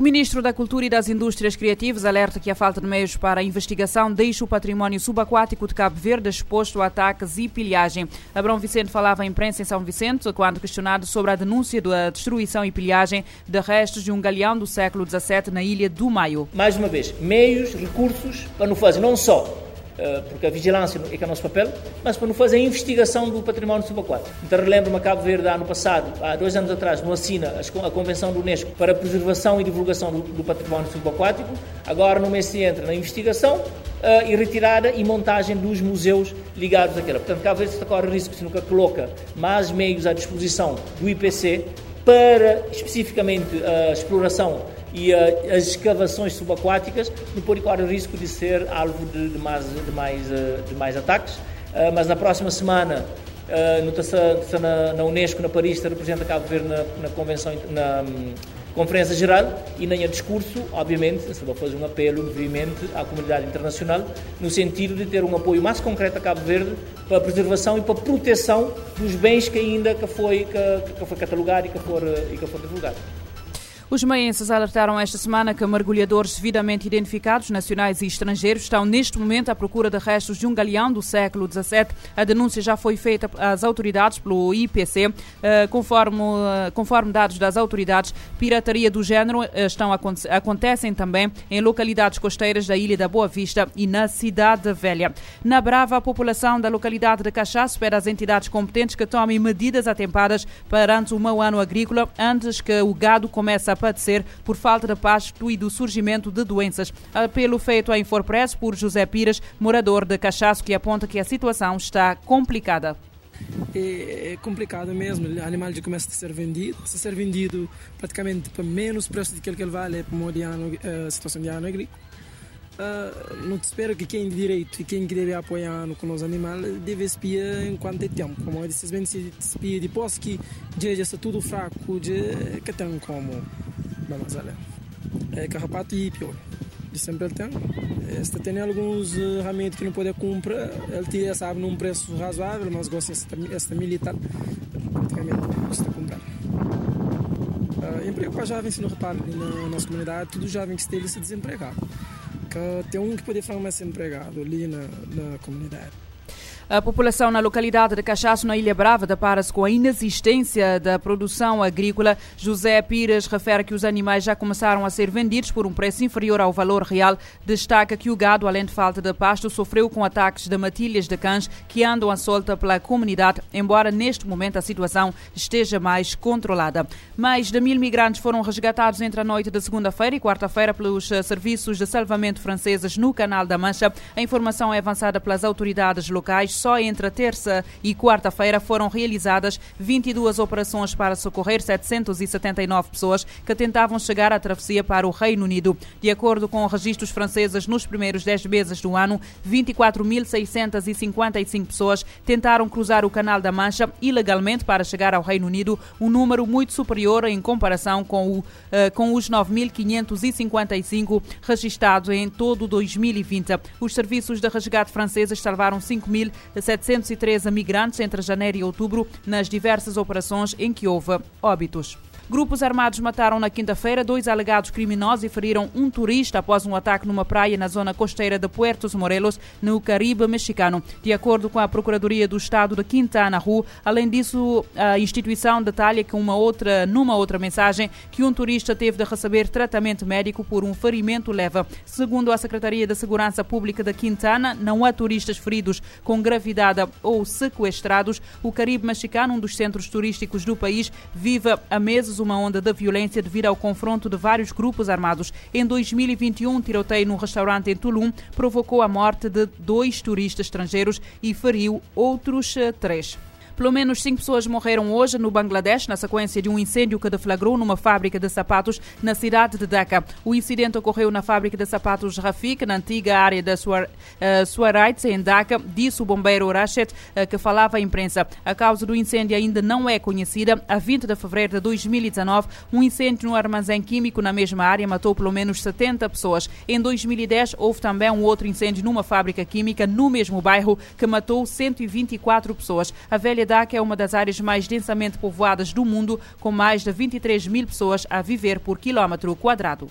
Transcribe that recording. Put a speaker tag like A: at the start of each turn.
A: O ministro da Cultura e das Indústrias Criativas alerta que a falta de meios para a investigação deixa o património subaquático de Cabo Verde exposto a ataques e pilhagem. Abrão Vicente falava à imprensa em São Vicente quando questionado sobre a denúncia da destruição e pilhagem de restos de um galeão do século XVII na ilha do Maio.
B: Mais uma vez, meios, recursos para não fazer não só porque a vigilância é que é o nosso papel, mas para não fazer a investigação do património subaquático. Então, relembro-me, a Cabo Verde, ano passado, há dois anos atrás, não assina a Convenção do Unesco para a preservação e divulgação do, do património subaquático, agora no mês se entra na investigação uh, e retirada e montagem dos museus ligados àquela. Portanto, Cabo Verde corre o risco, se nunca coloca mais meios à disposição do IPC para, especificamente, a exploração e uh, as escavações subaquáticas não pode o risco de ser alvo de, de mais, de mais, uh, de mais ataques. Uh, mas na próxima semana, uh, na, na Unesco, na Paris, está representa Cabo Verde na, na convenção, na um, Conferência Geral e nem a discurso, obviamente, se vai fazer um apelo veemente à comunidade internacional no sentido de ter um apoio mais concreto a Cabo Verde para a preservação e para a proteção dos bens que ainda que foi, que, que foi catalogado e que for, e que for divulgado.
A: Os meienses alertaram esta semana que mergulhadores devidamente identificados, nacionais e estrangeiros, estão neste momento à procura de restos de um galeão do século XVII. A denúncia já foi feita às autoridades pelo IPC. Eh, conforme, eh, conforme dados das autoridades, pirataria do género eh, estão, acontecem também em localidades costeiras da Ilha da Boa Vista e na Cidade Velha. Na Brava, a população da localidade de Cachaço pede às entidades competentes que tomem medidas atempadas perante o mau ano agrícola antes que o gado comece a padecer por falta de pasto e do surgimento de doenças. Apelo feito à Infopress por José Pires, morador de Cachaço, que aponta que a situação está complicada.
C: É, é complicado mesmo. O animal já começa a ser vendido. Se ser vendido praticamente para menos preço do que ele vale para a uh, situação de ano agrícola. Uh, não espero que quem de direito e quem deve apoiar com os animais deve espiar enquanto é tempo. Como eu disse, se espia depois que já está tudo fraco, já que tem como vamos lá. É carrapato e pior. De sempre ele tem. Este tem alguns uh, remédios que não pode comprar. Ele tinha, sabe, num preço razoável, mas gosta esta militar. Praticamente custa comprar. Uh, emprego para jovens, se não repara, na nossa comunidade, todo jovem que esteja se desempregado. Que tem um que pode ficar mais empregado ali na, na comunidade.
A: A população na localidade de Cachaço, na Ilha Brava, depara-se com a inexistência da produção agrícola. José Pires refere que os animais já começaram a ser vendidos por um preço inferior ao valor real. Destaca que o gado, além de falta de pasto, sofreu com ataques de matilhas de cães que andam à solta pela comunidade, embora neste momento a situação esteja mais controlada. Mais de mil migrantes foram resgatados entre a noite de segunda-feira e quarta-feira pelos eh, serviços de salvamento franceses no Canal da Mancha. A informação é avançada pelas autoridades locais só entre terça e quarta-feira foram realizadas 22 operações para socorrer 779 pessoas que tentavam chegar à travessia para o Reino Unido. De acordo com registros franceses, nos primeiros 10 meses do ano, 24.655 pessoas tentaram cruzar o Canal da Mancha ilegalmente para chegar ao Reino Unido, um número muito superior em comparação com, o, uh, com os 9.555 registrados em todo 2020. Os serviços de resgate franceses salvaram 5.000 713 migrantes entre janeiro e outubro nas diversas operações em que houve óbitos. Grupos armados mataram na quinta-feira dois alegados criminosos e feriram um turista após um ataque numa praia na zona costeira de Puertos Morelos, no Caribe mexicano. De acordo com a Procuradoria do Estado de Quintana Roo, além disso, a instituição detalha que uma outra, numa outra mensagem que um turista teve de receber tratamento médico por um ferimento leve. Segundo a Secretaria de Segurança Pública de Quintana, não há turistas feridos com gravidade ou sequestrados. O Caribe mexicano, um dos centros turísticos do país, vive há meses uma onda de violência devido ao confronto de vários grupos armados. Em 2021, um tiroteio num restaurante em Tulum provocou a morte de dois turistas estrangeiros e feriu outros eh, três. Pelo menos cinco pessoas morreram hoje no Bangladesh na sequência de um incêndio que deflagrou numa fábrica de sapatos na cidade de Dhaka. O incidente ocorreu na fábrica de sapatos Rafik, na antiga área da Swarites, eh, em Dhaka, disse o bombeiro Rashid, uh, que falava à imprensa. A causa do incêndio ainda não é conhecida. A 20 de fevereiro de 2019, um incêndio no armazém químico na mesma área matou pelo menos 70 pessoas. Em 2010, houve também um outro incêndio numa fábrica química no mesmo bairro que matou 124 pessoas. A velha Dak é uma das áreas mais densamente povoadas do mundo, com mais de 23 mil pessoas a viver por quilômetro quadrado.